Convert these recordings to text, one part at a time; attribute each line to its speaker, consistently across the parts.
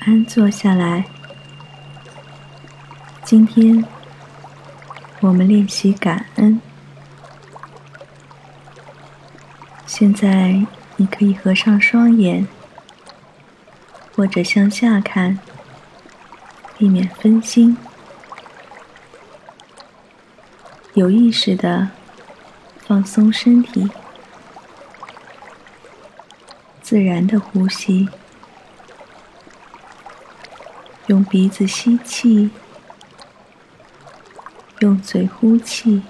Speaker 1: 安坐下来。今天我们练习感恩。现在你可以合上双眼，或者向下看，避免分心。有意识的放松身体，自然的呼吸，用鼻子吸气，用嘴呼气，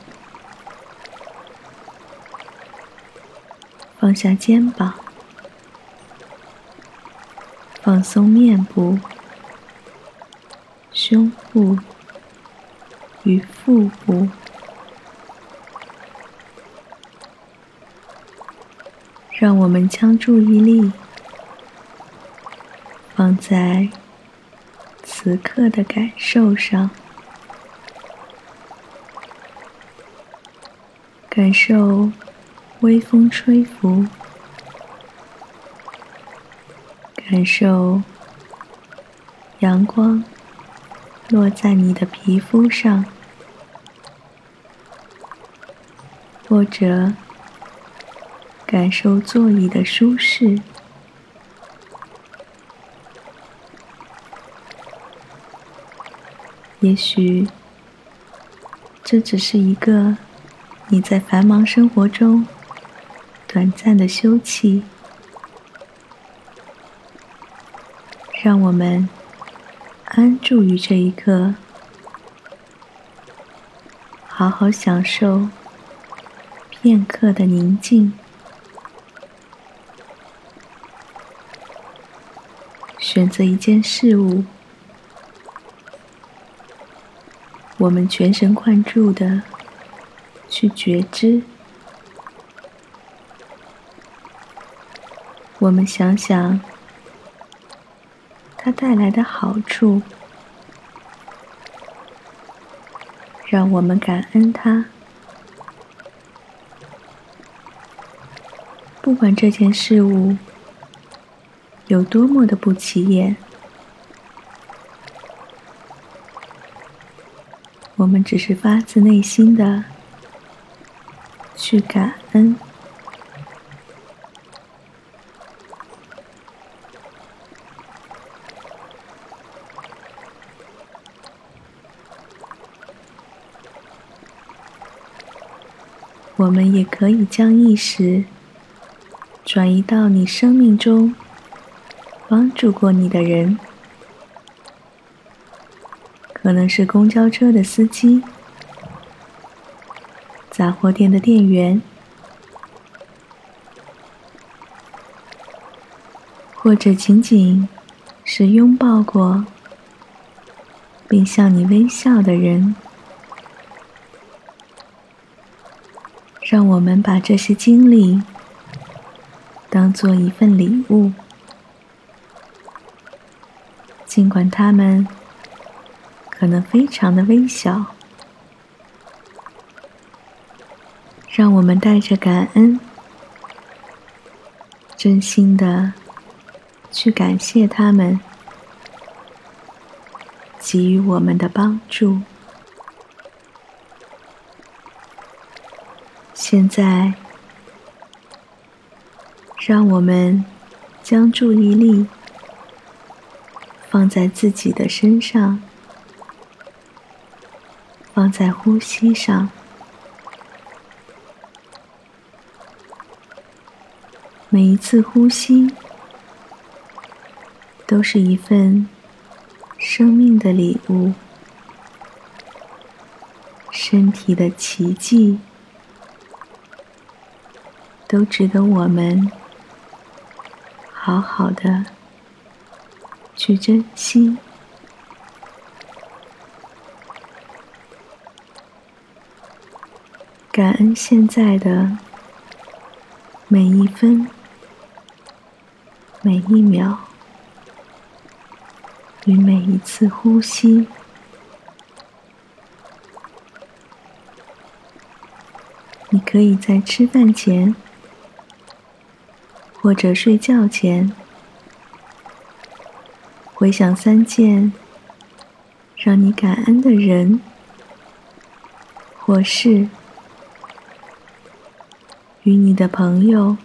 Speaker 1: 放下肩膀，放松面部、胸部与腹部。让我们将注意力放在此刻的感受上，感受微风吹拂，感受阳光落在你的皮肤上，或者。感受座椅的舒适，也许这只是一个你在繁忙生活中短暂的休憩。让我们安住于这一刻，好好享受片刻的宁静。选择一件事物，我们全神贯注的去觉知。我们想想它带来的好处，让我们感恩它。不管这件事物。有多么的不起眼，我们只是发自内心的去感恩。我们也可以将意识转移到你生命中。帮助过你的人，可能是公交车的司机、杂货店的店员，或者仅仅是拥抱过并向你微笑的人。让我们把这些经历当做一份礼物。尽管他们可能非常的微小，让我们带着感恩，真心的去感谢他们给予我们的帮助。现在，让我们将注意力。放在自己的身上，放在呼吸上。每一次呼吸，都是一份生命的礼物，身体的奇迹，都值得我们好好的。去珍惜，感恩现在的每一分、每一秒与每一次呼吸。你可以在吃饭前，或者睡觉前。回想三件让你感恩的人或事，与你的朋友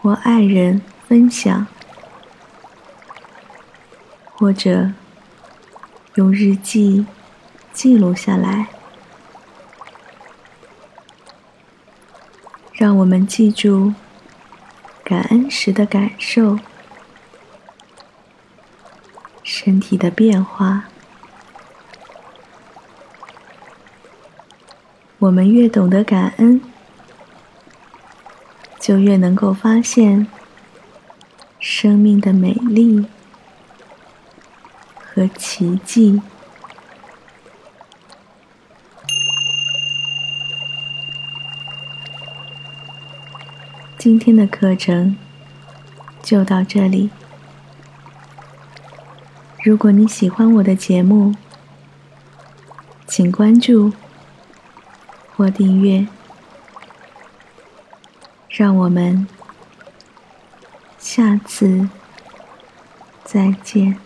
Speaker 1: 或爱人分享，或者用日记记录下来。让我们记住感恩时的感受，身体的变化。我们越懂得感恩，就越能够发现生命的美丽和奇迹。今天的课程就到这里。如果你喜欢我的节目，请关注或订阅。让我们下次再见。